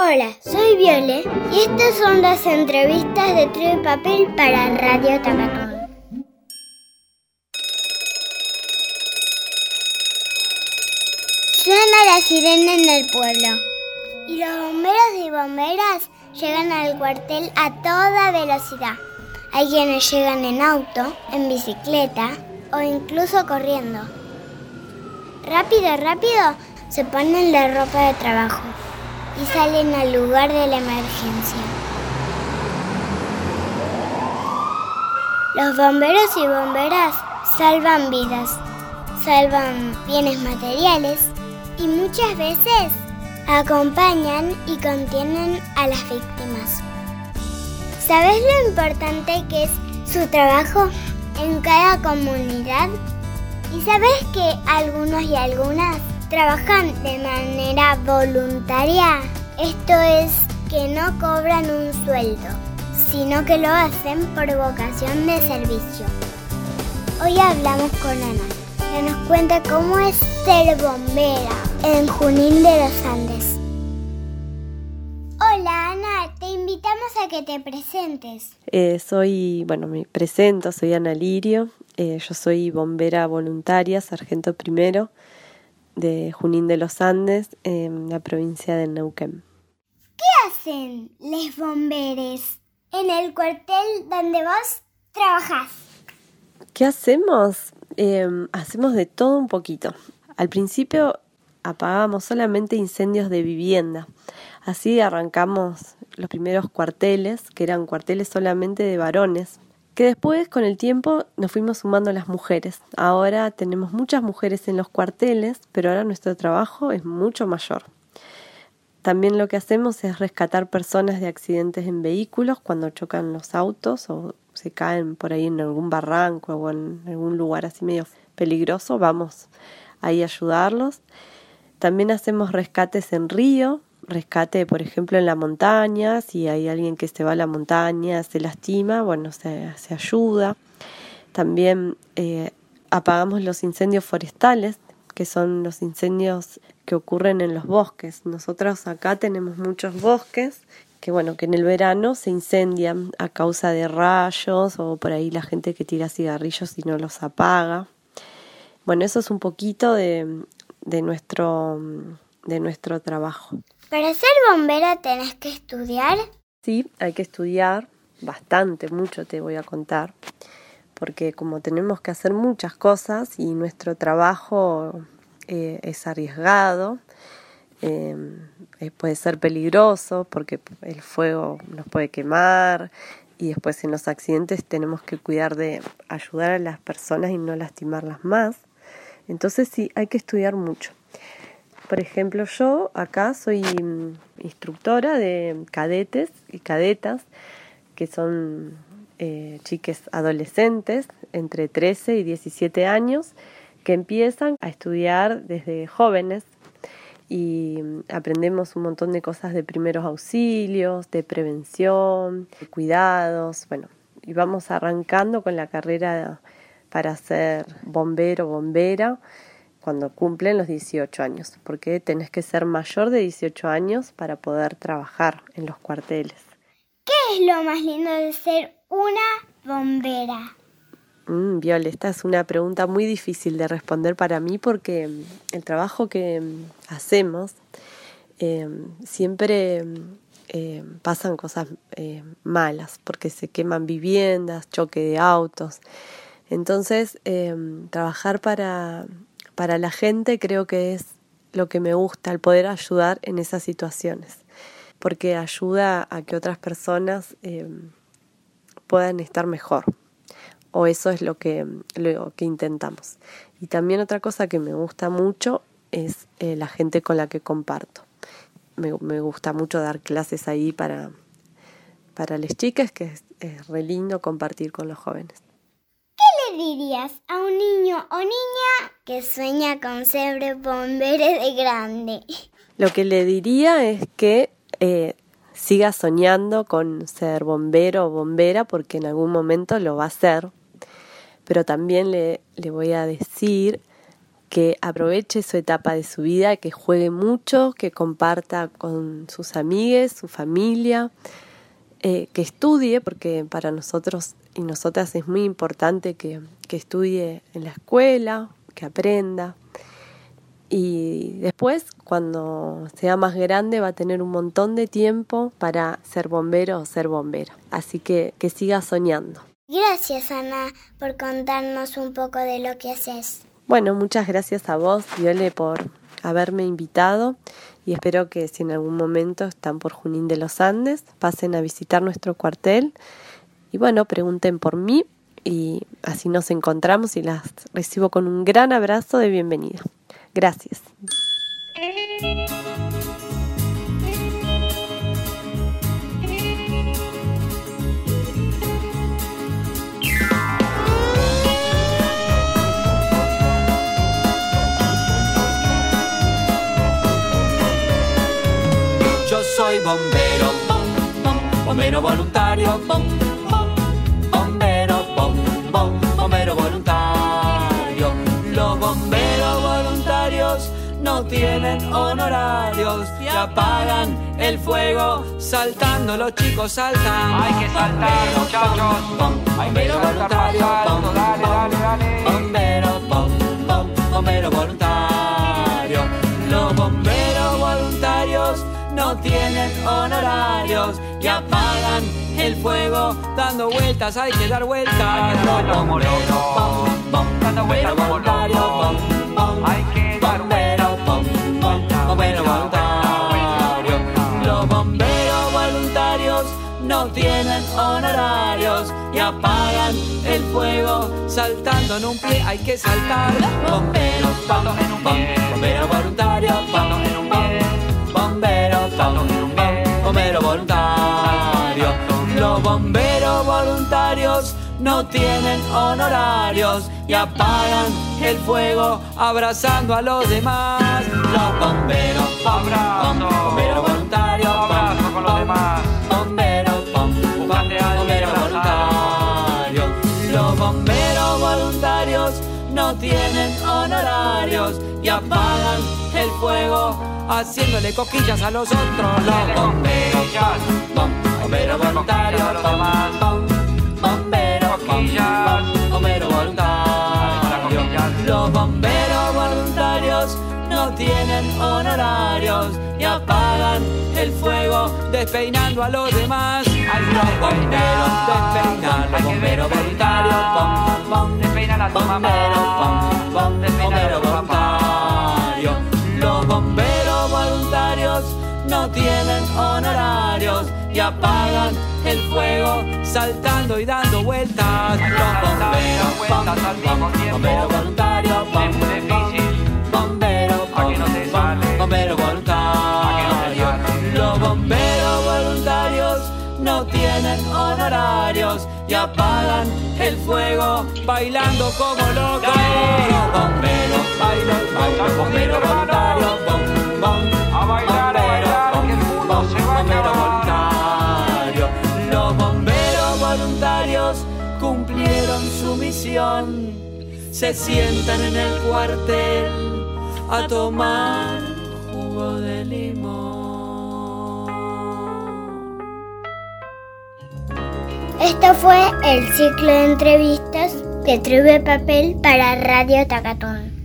Hola, soy Viole y estas son las entrevistas de Trio Papel para Radio Tamacón. Suena la sirena en el pueblo y los bomberos y bomberas llegan al cuartel a toda velocidad. Hay quienes llegan en auto, en bicicleta o incluso corriendo. Rápido, rápido se ponen la ropa de trabajo y salen al lugar de la emergencia. Los bomberos y bomberas salvan vidas, salvan bienes materiales y muchas veces acompañan y contienen a las víctimas. ¿Sabes lo importante que es su trabajo en cada comunidad? ¿Y sabes que algunos y algunas trabajan de manera voluntaria? Esto es que no cobran un sueldo, sino que lo hacen por vocación de servicio. Hoy hablamos con Ana, que nos cuenta cómo es ser bombera en Junín de los Andes. Hola Ana, te invitamos a que te presentes. Eh, soy, bueno, me presento, soy Ana Lirio, eh, yo soy bombera voluntaria, sargento primero de Junín de los Andes, en la provincia de Neuquén. ¿Qué hacen les bomberes en el cuartel donde vos trabajás? ¿Qué hacemos? Em, hacemos de todo un poquito. Al principio apagábamos solamente incendios de vivienda. Así arrancamos los primeros cuarteles, que eran cuarteles solamente de varones, que después con el tiempo nos fuimos sumando las mujeres. Ahora tenemos muchas mujeres en los cuarteles, pero ahora nuestro trabajo es mucho mayor. También lo que hacemos es rescatar personas de accidentes en vehículos cuando chocan los autos o se caen por ahí en algún barranco o en algún lugar así medio peligroso, vamos ahí a ayudarlos. También hacemos rescates en río, rescate, por ejemplo, en la montaña, si hay alguien que se va a la montaña, se lastima, bueno, se, se ayuda. También eh, apagamos los incendios forestales, que son los incendios que ocurren en los bosques. Nosotros acá tenemos muchos bosques que bueno, que en el verano se incendian a causa de rayos o por ahí la gente que tira cigarrillos y no los apaga. Bueno, eso es un poquito de, de nuestro de nuestro trabajo. ¿Para ser bombera tenés que estudiar? Sí, hay que estudiar bastante, mucho te voy a contar, porque como tenemos que hacer muchas cosas y nuestro trabajo eh, es arriesgado, eh, puede ser peligroso porque el fuego nos puede quemar y después en los accidentes tenemos que cuidar de ayudar a las personas y no lastimarlas más. Entonces sí, hay que estudiar mucho. Por ejemplo, yo acá soy instructora de cadetes y cadetas, que son eh, chiques adolescentes entre 13 y 17 años, que empiezan a estudiar desde jóvenes y aprendemos un montón de cosas de primeros auxilios, de prevención, de cuidados, bueno, y vamos arrancando con la carrera para ser bombero, bombera cuando cumplen los 18 años, porque tenés que ser mayor de 18 años para poder trabajar en los cuarteles. ¿Qué es lo más lindo de ser una bombera? Mm, Viole, esta es una pregunta muy difícil de responder para mí porque mm, el trabajo que mm, hacemos eh, siempre eh, pasan cosas eh, malas porque se queman viviendas, choque de autos. Entonces, trabajar para para la gente creo que es lo que me gusta, el poder ayudar en esas situaciones, porque ayuda a que otras personas puedan estar mejor, o eso es lo que, lo que intentamos. Y también otra cosa que me gusta mucho es eh, la gente con la que comparto. Me, gusta mucho dar clases ahí para, para las chicas, que es, es re lindo compartir con los jóvenes dirías a un niño o niña que sueña con ser bombero de grande? Lo que le diría es que eh, siga soñando con ser bombero o bombera porque en algún momento lo va a ser. Pero también le, le voy a decir que aproveche su etapa de su vida, que juegue mucho, que comparta con sus amigues, su familia, eh, que estudie, porque para nosotros y nosotras es muy importante que, que estudie en la escuela, que aprenda. Y después, cuando sea más grande, va a tener un montón de tiempo para ser bombero o ser bombera. Así que que siga soñando. Gracias, Ana, por contarnos un poco de lo que haces. Bueno, muchas gracias a vos, Viole, por haberme invitado y espero que si en algún momento están por Junín de los Andes, pasen a visitar nuestro cuartel y bueno, pregunten por mí y así nos encontramos y las recibo con un gran abrazo de bienvenida. Gracias. Yo soy bombero, bombero voluntario, bombero, bombero voluntario. Los bomberos no tienen honorarios y apagan el fuego saltando. Los chicos saltan. Hay que saltar, muchachos. Hay que saltar alto. Dale, dale, dale. Bombero, bombero voluntario. Los bomberos voluntarios no tienen honorarios y apagan el fuego dando vueltas. Hay que dar vueltas. Hay que dar vueltas como Bombero, loco. bom, Dando vueltas como bom, bom. Hay que dar vueltas. Tienen honorarios y apagan el fuego saltando en un pie. Hay que saltar. Bomberos, Saltando en un pie. bombero voluntario, Saltando en un pie. bombero, Saltando en un pie. bombero voluntario. Los bomberos voluntarios no tienen honorarios y apagan el fuego abrazando a los demás. Los bomberos, Abrazo. bombero voluntario, Abrazo con los demás. Tienen honorarios y apagan el fuego haciéndole cosquillas a los otros. Los bomberos, bom, bombero voluntario, a los demás. bom, bombero, bom, Cosquillas. bom, bombero voluntario. Cosquillas. Los bomberos voluntarios no tienen honorarios y apagan el fuego despeinando a los demás. Los bomberos despeinan, los bomberos voluntarios, bom, bom, Despeinar a tu mamá. Saltando y dando vueltas. Bomberos, vueltas al mismo tiempo. bombero voluntario, Es muy difícil. bombero, ¿A que no te sale? bombero voluntario. ¿A que no te sale? Los bomberos voluntarios no tienen honorarios y apagan el fuego bailando como locos. Se sientan en el cuartel a tomar jugo de limón. Esto fue el ciclo de entrevistas Tribu de Papel para Radio Tacatón.